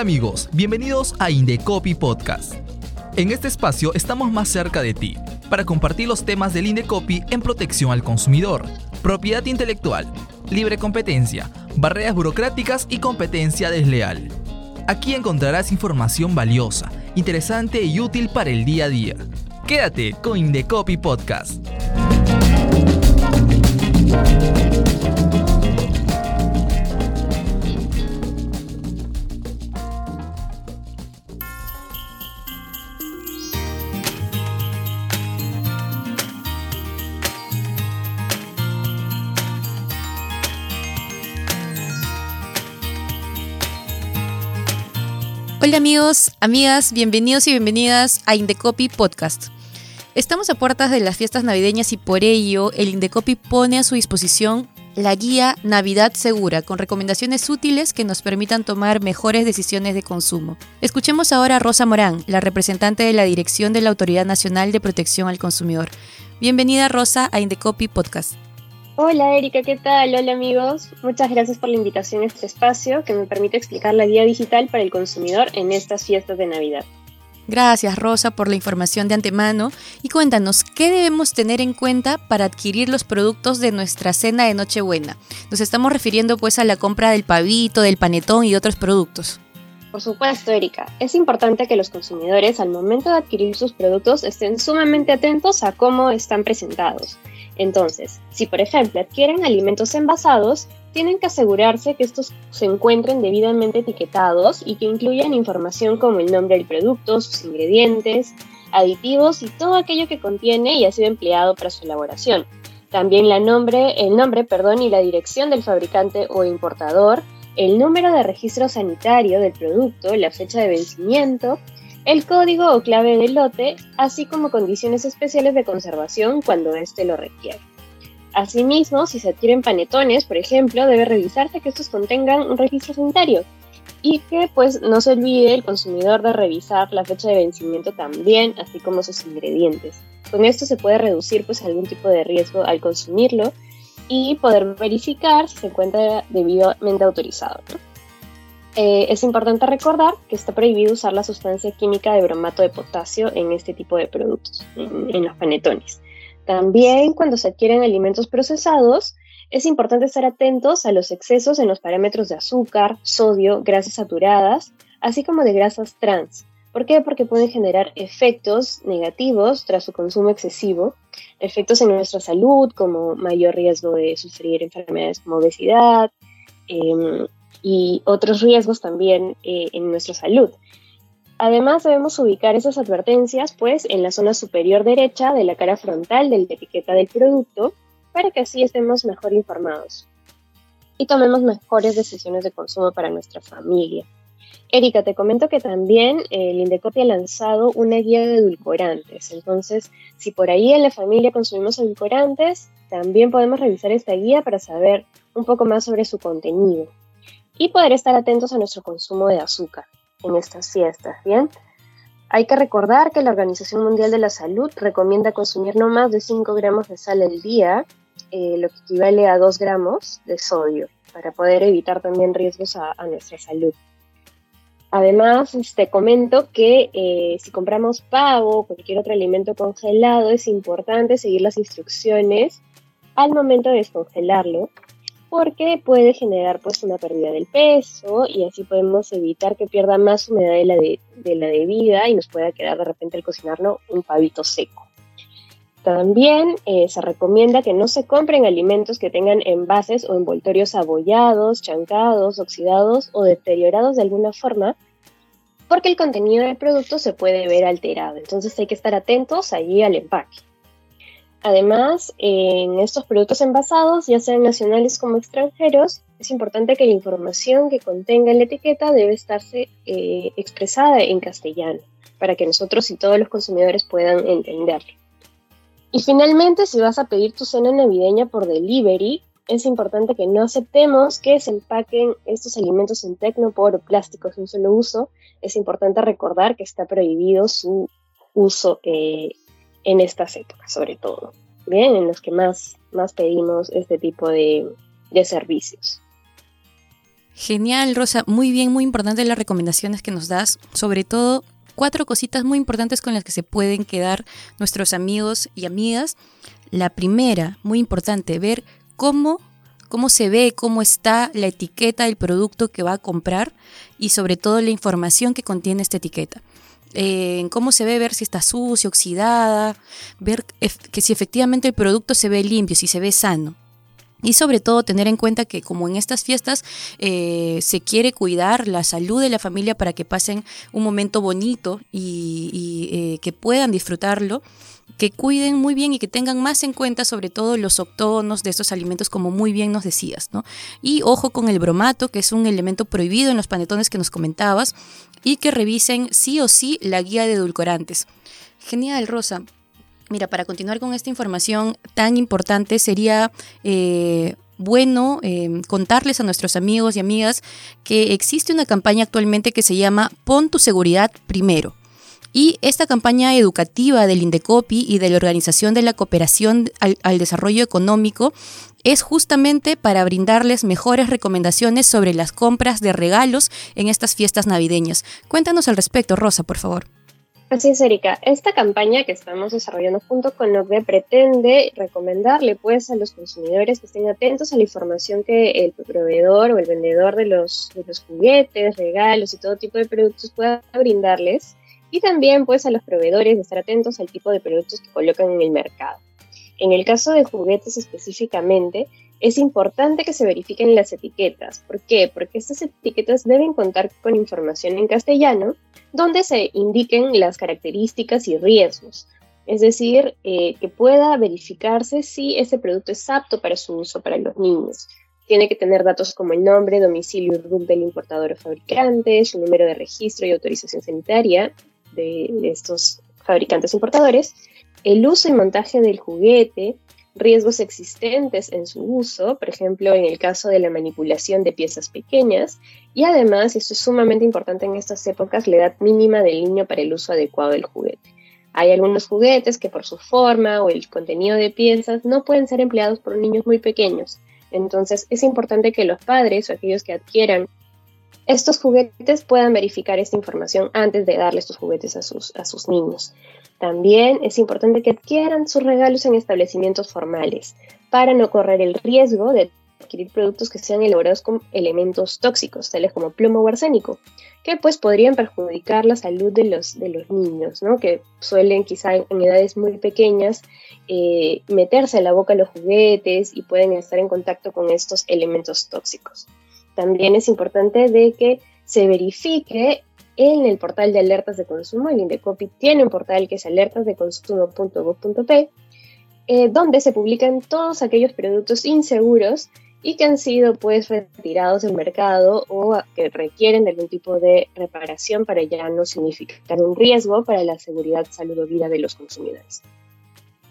Hola amigos, bienvenidos a Indecopy Podcast. En este espacio estamos más cerca de ti para compartir los temas del Indecopy en protección al consumidor, propiedad intelectual, libre competencia, barreras burocráticas y competencia desleal. Aquí encontrarás información valiosa, interesante y útil para el día a día. Quédate con Indecopy Podcast. Hola amigos, amigas, bienvenidos y bienvenidas a Indecopy Podcast. Estamos a puertas de las fiestas navideñas y por ello el Indecopy pone a su disposición la guía Navidad Segura con recomendaciones útiles que nos permitan tomar mejores decisiones de consumo. Escuchemos ahora a Rosa Morán, la representante de la Dirección de la Autoridad Nacional de Protección al Consumidor. Bienvenida Rosa a Indecopy Podcast. Hola Erika, ¿qué tal? Hola amigos. Muchas gracias por la invitación a este espacio que me permite explicar la guía digital para el consumidor en estas fiestas de Navidad. Gracias Rosa por la información de antemano y cuéntanos qué debemos tener en cuenta para adquirir los productos de nuestra cena de Nochebuena. Nos estamos refiriendo pues a la compra del pavito, del panetón y otros productos. Por supuesto, Erika. Es importante que los consumidores al momento de adquirir sus productos estén sumamente atentos a cómo están presentados entonces, si por ejemplo adquieren alimentos envasados, tienen que asegurarse que estos se encuentren debidamente etiquetados y que incluyan información como el nombre del producto, sus ingredientes, aditivos y todo aquello que contiene y ha sido empleado para su elaboración. También la el nombre perdón, y la dirección del fabricante o importador, el número de registro sanitario del producto, la fecha de vencimiento, el código o clave del lote, así como condiciones especiales de conservación cuando éste lo requiere. Asimismo, si se adquieren panetones, por ejemplo, debe revisarse que estos contengan un registro sanitario y que pues no se olvide el consumidor de revisar la fecha de vencimiento también, así como sus ingredientes. Con esto se puede reducir pues algún tipo de riesgo al consumirlo y poder verificar si se encuentra debidamente autorizado. Eh, es importante recordar que está prohibido usar la sustancia química de bromato de potasio en este tipo de productos, en, los panetones. También cuando se adquieren alimentos procesados, es importante estar atentos a los excesos en los parámetros de azúcar, sodio, grasas saturadas, así como de grasas trans. ¿Por qué? Porque pueden generar efectos negativos tras su consumo excesivo, efectos en nuestra salud como mayor riesgo de sufrir enfermedades como obesidad, em, y otros riesgos también eh, en nuestra salud. Además, debemos ubicar esas advertencias pues, en la zona superior derecha de la cara frontal de la etiqueta del producto para que así estemos mejor informados y tomemos mejores decisiones de consumo para nuestra familia. Erika, te comento que también el Indecopi ha lanzado una guía de edulcorantes. Entonces, si por ahí en la familia consumimos edulcorantes, también podemos revisar esta guía para saber un poco más sobre su contenido y poder estar atentos a nuestro consumo de azúcar en estas fiestas, ¿bien? Hay que recordar que la Organización Mundial de la Salud recomienda consumir no más de 5 gramos de sal al día, eh, lo que equivale a 2 gramos de sodio, para poder evitar también riesgos a, nuestra salud. Además, te este, comento que eh, si compramos pavo o cualquier otro alimento congelado, es importante seguir las instrucciones al momento de descongelarlo porque puede generar pues una pérdida del peso y así podemos evitar que pierda más humedad de la, de, la debida y nos pueda quedar de repente al cocinarlo un pavito seco. También eh, se recomienda que no se compren alimentos que tengan envases o envoltorios abollados, chancados, oxidados o deteriorados de alguna forma, porque el contenido del producto se puede ver alterado. Entonces hay que estar atentos allí al empaque. Además, en estos productos envasados, ya sean nacionales como extranjeros, es importante que la información que contenga en la etiqueta debe estarse eh, expresada en castellano para que nosotros y todos los consumidores puedan entenderlo. Y finalmente, si vas a pedir tu cena navideña por delivery, es importante que no aceptemos que se empaquen estos alimentos en tecnopor o plásticos de un solo uso. Es importante recordar que está prohibido su uso eh, en estas épocas, sobre todo, ¿bien? En los que más, más pedimos este tipo de, de servicios. Genial, Rosa. Muy bien, muy importante las recomendaciones que nos das. Sobre todo, cuatro cositas muy importantes con las que se pueden quedar nuestros amigos y amigas. La primera, muy importante, ver cómo cómo se ve, cómo está la etiqueta del producto que va a comprar y sobre todo la información que contiene esta etiqueta. Eh, cómo se ve, ver si está sucio, oxidada, ver que si efectivamente el producto se ve limpio, si se ve sano. Y sobre todo tener en cuenta que como en estas fiestas eh, se quiere cuidar la salud de la familia para que pasen un momento bonito y, eh, que puedan disfrutarlo, que cuiden muy bien y que tengan más en cuenta sobre todo los octonos de estos alimentos como muy bien nos decías, ¿no? Y ojo con el bromato, que es un elemento prohibido en los panetones que nos comentabas, y que revisen sí o sí la guía de edulcorantes. Genial, Rosa. Mira, para continuar con esta información tan importante sería eh, bueno eh, contarles a nuestros amigos y amigas que existe una campaña actualmente que se llama Pon tu seguridad primero. Y esta campaña educativa del Indecopi y de la Organización de la Cooperación al, al, Desarrollo Económico es justamente para brindarles mejores recomendaciones sobre las compras de regalos en estas fiestas navideñas. Cuéntanos al respecto, Rosa, por favor. Así es, Erika. Esta campaña que estamos desarrollando junto con OCDE pretende recomendarle pues a los consumidores que estén atentos a la información que el proveedor o el vendedor de los, juguetes, regalos y todo tipo de productos pueda brindarles y también pues a los proveedores de estar atentos al tipo de productos que colocan en el mercado. En el caso de juguetes específicamente, es importante que se verifiquen las etiquetas. ¿Por qué? Porque estas etiquetas deben contar con información en castellano donde se indiquen las características y riesgos. Es decir, eh, que pueda verificarse si ese producto es apto para su uso para los niños. Tiene que tener datos como el nombre, domicilio y RUC del importador o fabricante, su número de registro y autorización sanitaria de estos fabricantes importadores, el uso y montaje del juguete, riesgos existentes en su uso, por ejemplo, en el caso de la manipulación de piezas pequeñas, y además, esto es sumamente importante en estas épocas, la edad mínima del niño para el uso adecuado del juguete. Hay algunos juguetes que por su forma o el contenido de piezas no pueden ser empleados por niños muy pequeños. Entonces es importante que los padres o aquellos que adquieran estos juguetes puedan verificar esta información antes de darle estos juguetes a sus, a sus niños. También es importante que adquieran sus regalos en establecimientos formales para no correr el riesgo de adquirir productos que sean elaborados con elementos tóxicos, tales como plomo o arsénico, que pues podrían perjudicar la salud de los, de los niños, ¿no? que suelen quizá en edades muy pequeñas eh, meterse en la boca los juguetes y pueden estar en contacto con estos elementos tóxicos. También es importante de que se verifique en el portal de alertas de consumo, el Indecopi tiene un portal que es alertasdeconsumo.gov.p, eh, donde se publican todos aquellos productos inseguros y que han sido pues retirados del mercado o que requieren de algún tipo de reparación para ya no significar un riesgo para la seguridad, salud o vida de los consumidores.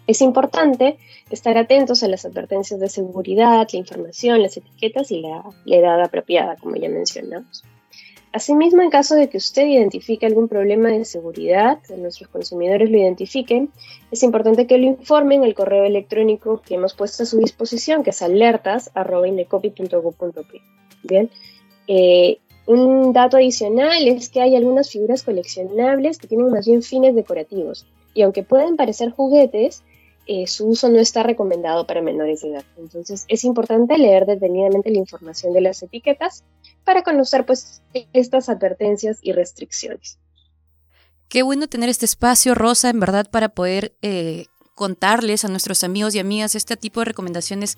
Es importante estar atentos a las advertencias de seguridad, la información, las etiquetas y la edad apropiada, como ya mencionamos. Asimismo, en caso de que usted identifique algún problema de seguridad, nuestros consumidores lo identifiquen, es importante que lo informen al correo electrónico que hemos puesto a su disposición, que es alertas.indecopy.gov.p. Bien. Eh, un dato adicional es que hay algunas figuras coleccionables que tienen más bien fines decorativos y aunque pueden parecer juguetes, eh, su uso no está recomendado para menores de edad. Entonces es importante leer detenidamente la información de las etiquetas para conocer pues estas advertencias y restricciones. Qué bueno tener este espacio, Rosa, en verdad, para poder eh, contarles a nuestros amigos y amigas este tipo de recomendaciones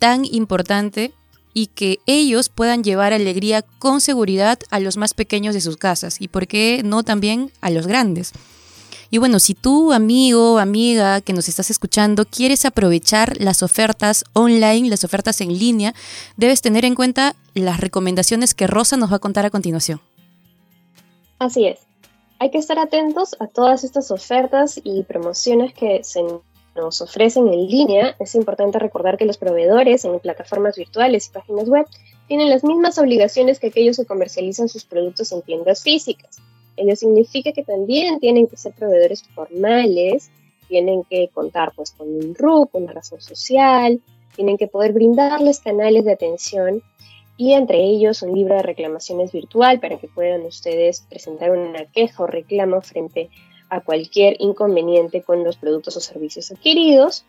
tan importante y que ellos puedan llevar alegría con seguridad a los más pequeños de sus casas y, por qué no, también a los grandes. Y bueno, si tú, amigo, amiga que nos estás escuchando, quieres aprovechar las ofertas online, las ofertas en línea, debes tener en cuenta las recomendaciones que Rosa nos va a contar a continuación. Así es. Hay que estar atentos a todas estas ofertas y promociones que se nos ofrecen en línea. Es importante recordar que los proveedores en plataformas virtuales y páginas web tienen las mismas obligaciones que aquellos que comercializan sus productos en tiendas físicas. Ello significa que también tienen que ser proveedores formales, tienen que contar pues con un RUC, una razón social, tienen que poder brindarles canales de atención y entre ellos un libro de reclamaciones virtual para que puedan ustedes presentar una queja o reclamo frente a cualquier inconveniente con los productos o servicios adquiridos.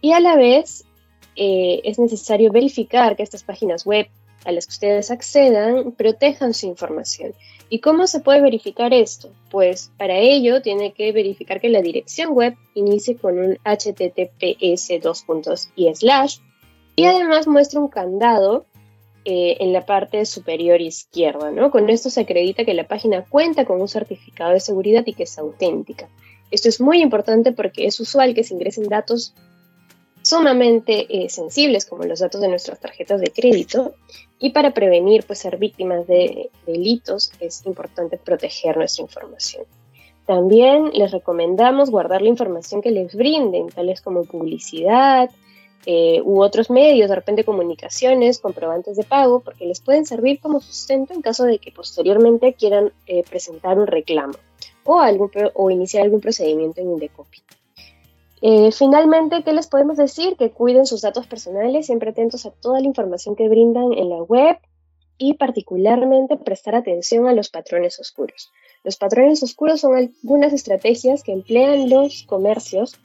Y a la vez eh, es necesario verificar que estas páginas web a las que ustedes accedan protejan su información. ¿Y cómo se puede verificar esto? Pues para ello tiene que verificar que la dirección web inicie con un https y slash y además muestra un candado eh, en la parte superior izquierda. ¿no? Con esto se acredita que la página cuenta con un certificado de seguridad y que es auténtica. Esto es muy importante porque es usual que se ingresen datos sumamente eh, sensibles como los datos de nuestras tarjetas de crédito y para prevenir pues, ser víctimas de delitos es importante proteger nuestra información. También les recomendamos guardar la información que les brinden, tales como publicidad, eh, u otros medios, de repente comunicaciones, comprobantes de pago, porque les pueden servir como sustento en caso de que posteriormente quieran eh, presentar un reclamo o, algún, o iniciar algún procedimiento en Indecopy. Eh, finalmente, ¿qué les podemos decir? Que cuiden sus datos personales, siempre atentos a toda la información que brindan en la web y particularmente prestar atención a los patrones oscuros. Los patrones oscuros son algunas estrategias que emplean los comercios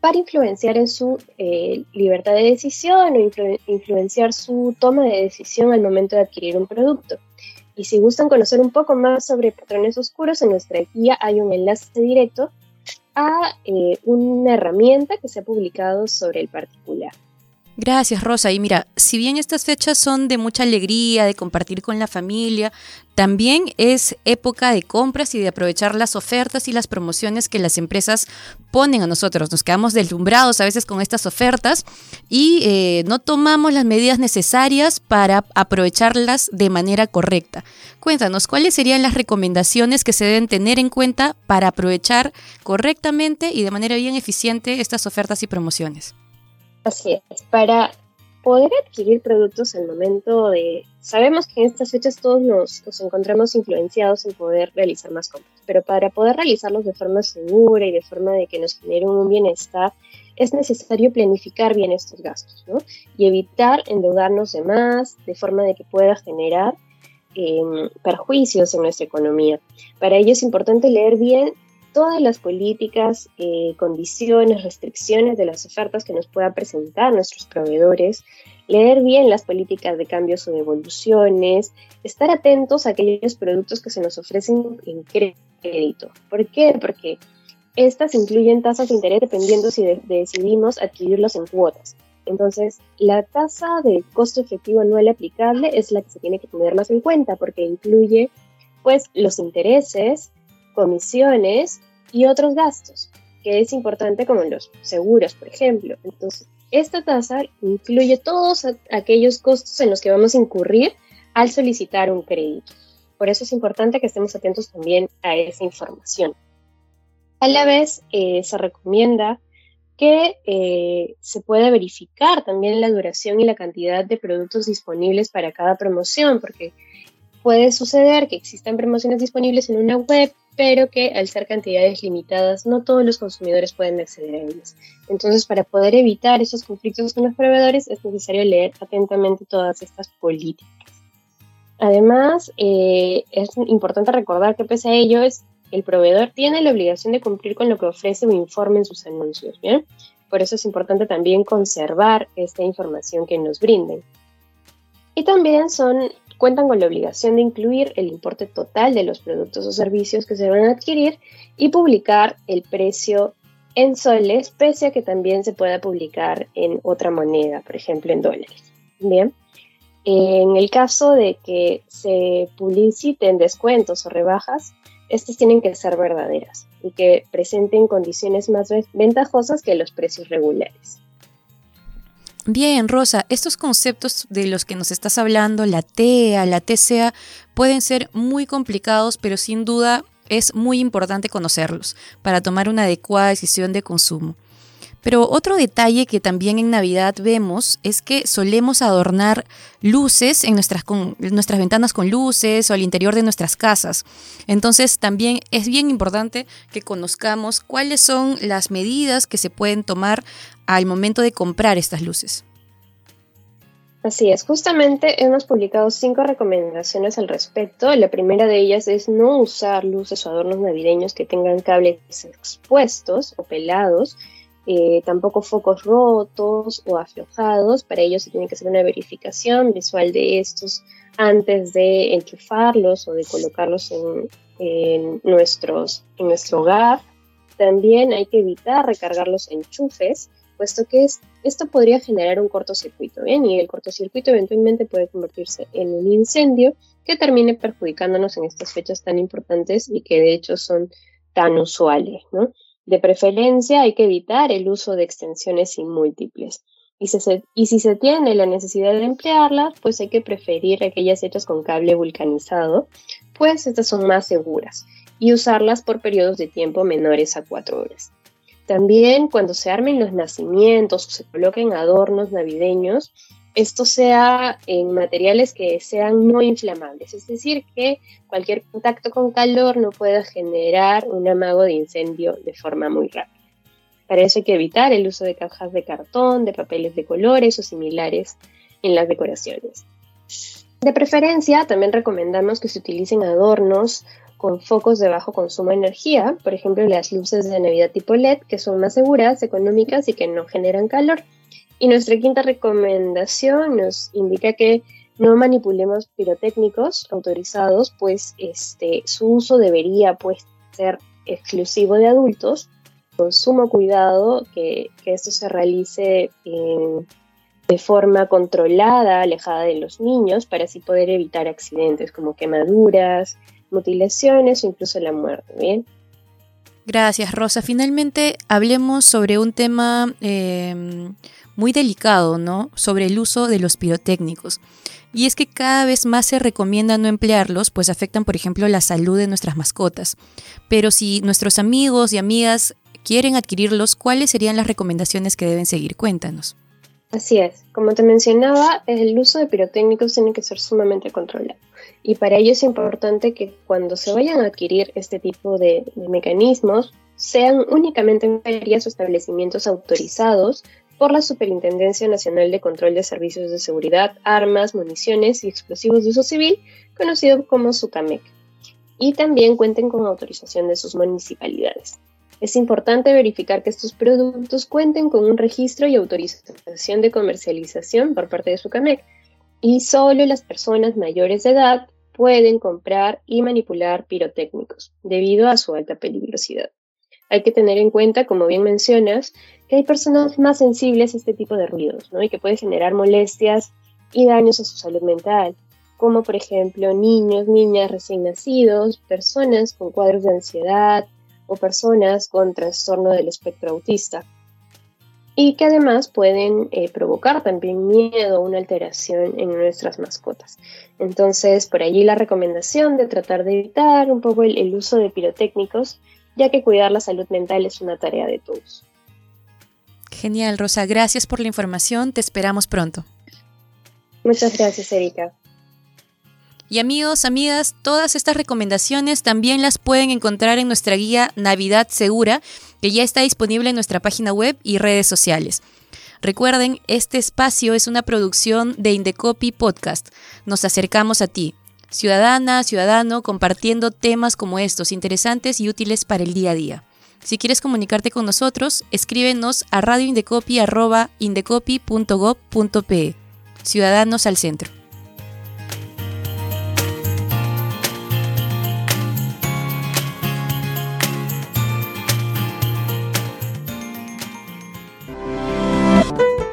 para influenciar en su eh, libertad de decisión o influenciar su toma de decisión al momento de adquirir un producto. Y si gustan conocer un poco más sobre patrones oscuros, en nuestra guía hay un enlace directo a eh, una herramienta que se ha publicado sobre el particular. Gracias, Rosa. Y mira, si bien estas fechas son de mucha alegría, de compartir con la familia, también es época de compras y de aprovechar las ofertas y las promociones que las empresas ponen a nosotros. Nos quedamos deslumbrados a veces con estas ofertas y eh, no tomamos las medidas necesarias para aprovecharlas de manera correcta. Cuéntanos, ¿cuáles serían las recomendaciones que se deben tener en cuenta para aprovechar correctamente y de manera bien eficiente estas ofertas y promociones? Así es, para poder adquirir productos al momento de... Sabemos que en estas fechas todos nos, encontramos influenciados en poder realizar más compras, pero para poder realizarlos de forma segura y de forma de que nos genere un bienestar, es necesario planificar bien estos gastos ¿no? y evitar endeudarnos de más de forma de que pueda generar em, perjuicios en nuestra economía. Para ello es importante leer bien todas las políticas, eh, condiciones, restricciones de las ofertas que nos puedan presentar nuestros proveedores, leer bien las políticas de cambios o devoluciones, estar atentos a aquellos productos que se nos ofrecen en crédito. ¿Por qué? Porque estas incluyen tasas de interés dependiendo si decidimos adquirirlos en cuotas. Entonces, la tasa de costo efectivo anual aplicable es la que se tiene que tener más en cuenta porque incluye pues los intereses, comisiones y otros gastos, que es importante como los seguros, por ejemplo. Entonces, esta tasa incluye todos aquellos costos en los que vamos a incurrir al solicitar un crédito. Por eso es importante que estemos atentos también a esa información. A la vez, eh, se recomienda que eh, se pueda verificar también la duración y la cantidad de productos disponibles para cada promoción, porque puede suceder que existan promociones disponibles en una web pero que al ser cantidades limitadas no todos los consumidores pueden acceder a ellas. Entonces, para poder evitar esos conflictos con los proveedores es necesario leer atentamente todas estas políticas. Además, eh, es importante recordar que pese a ello, es, el proveedor tiene la obligación de cumplir con lo que ofrece o informe en sus anuncios. Por eso es importante también conservar esta información que nos brinden. Y también son cuentan con la obligación de incluir el importe total de los productos o servicios que se van a adquirir y publicar el precio en soles, pese a que también se pueda publicar en otra moneda, por ejemplo en dólares. Bien, en el caso de que se publiciten descuentos o rebajas, estas tienen que ser verdaderas y que presenten condiciones más ventajosas que los precios regulares. Bien, Rosa, estos conceptos de los que nos estás hablando, la TEA, la TCA, pueden ser muy complicados, pero sin duda es muy importante conocerlos para tomar una adecuada decisión de consumo. Pero otro detalle que también en Navidad vemos es que solemos adornar luces en nuestras, nuestras ventanas con luces o al interior de nuestras casas. Entonces también es bien importante que conozcamos cuáles son las medidas que se pueden tomar al momento de comprar estas luces. Así es, justamente hemos publicado cinco recomendaciones al respecto. La primera de ellas es no usar luces o adornos navideños que tengan cables expuestos o pelados, eh, tampoco focos rotos o aflojados. Para ello se tiene que hacer una verificación visual de estos antes de enchufarlos o de colocarlos en, nuestros, en nuestro hogar. También hay que evitar recargar los enchufes puesto que esto podría generar un cortocircuito, ¿bien? Y el cortocircuito eventualmente puede convertirse en un incendio que termine perjudicándonos en estas fechas tan importantes y que de hecho son tan usuales. De preferencia hay que evitar el uso de extensiones múltiples. Y, y si se tiene la necesidad de emplearlas, pues hay que preferir aquellas hechas con cable vulcanizado, pues estas son más seguras, y usarlas por periodos de tiempo menores a cuatro horas. También cuando se armen los nacimientos o se coloquen adornos navideños, esto sea en materiales que sean no inflamables, es decir, que cualquier contacto con calor no pueda generar un amago de incendio de forma muy rápida. Para eso hay que evitar el uso de cajas de cartón, de papeles de colores o similares en las decoraciones. De preferencia, también recomendamos que se utilicen adornos con focos de bajo consumo de energía, por ejemplo las luces de Navidad tipo LED, que son más seguras, económicas y que no generan calor. Y nuestra quinta recomendación nos indica que no manipulemos pirotécnicos autorizados, pues este, su uso debería pues, ser exclusivo de adultos, con sumo cuidado que, esto se realice de forma controlada, alejada de los niños, para así poder evitar accidentes como quemaduras, mutilaciones o incluso la muerte. Bien. Gracias, Rosa. Finalmente, hablemos sobre un tema em, muy delicado, ¿no? Sobre el uso de los pirotécnicos. Y es que cada vez más se recomienda no emplearlos, pues afectan, por ejemplo, la salud de nuestras mascotas. Pero si nuestros amigos y amigas quieren adquirirlos, ¿cuáles serían las recomendaciones que deben seguir? Cuéntanos. Así es, como te mencionaba, el uso de pirotécnicos tiene que ser sumamente controlado. Y para ello es importante que cuando se vayan a adquirir este tipo de, mecanismos, sean únicamente en ferias o establecimientos autorizados por la Superintendencia Nacional de Control de Servicios de Seguridad, Armas, Municiones y Explosivos de Uso Civil, conocido como SUCAMEC, y también cuenten con autorización de sus municipalidades. Es importante verificar que estos productos cuenten con un registro y autorización de comercialización por parte de Sucamec y solo las personas mayores de edad pueden comprar y manipular pirotécnicos debido a su alta peligrosidad. Hay que tener en cuenta, como bien mencionas, que hay personas más sensibles a este tipo de ruidos y que puede generar molestias y daños a su salud mental, como por ejemplo niños, niñas recién nacidos, personas con cuadros de ansiedad, o personas con trastorno del espectro autista y que además pueden eh, provocar también miedo o una alteración en nuestras mascotas. Entonces, por allí la recomendación de tratar de evitar un poco el uso de pirotécnicos, ya que cuidar la salud mental es una tarea de todos. Genial, Rosa. Gracias por la información. Te esperamos pronto. Muchas gracias, Erika. Y amigos, amigas, todas estas recomendaciones también las pueden encontrar en nuestra guía Navidad Segura, que ya está disponible en nuestra página web y redes sociales. Recuerden, este espacio es una producción de Indecopy Podcast. Nos acercamos a ti, ciudadana, ciudadano, compartiendo temas como estos, interesantes y útiles para el día a día. Si quieres comunicarte con nosotros, escríbenos a radioindecopy.indecopy.gov.pe. Ciudadanos al centro.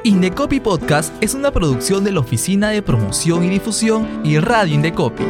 Indecopy Podcast es una producción de la Oficina de Promoción y Difusión y Radio Indecopy.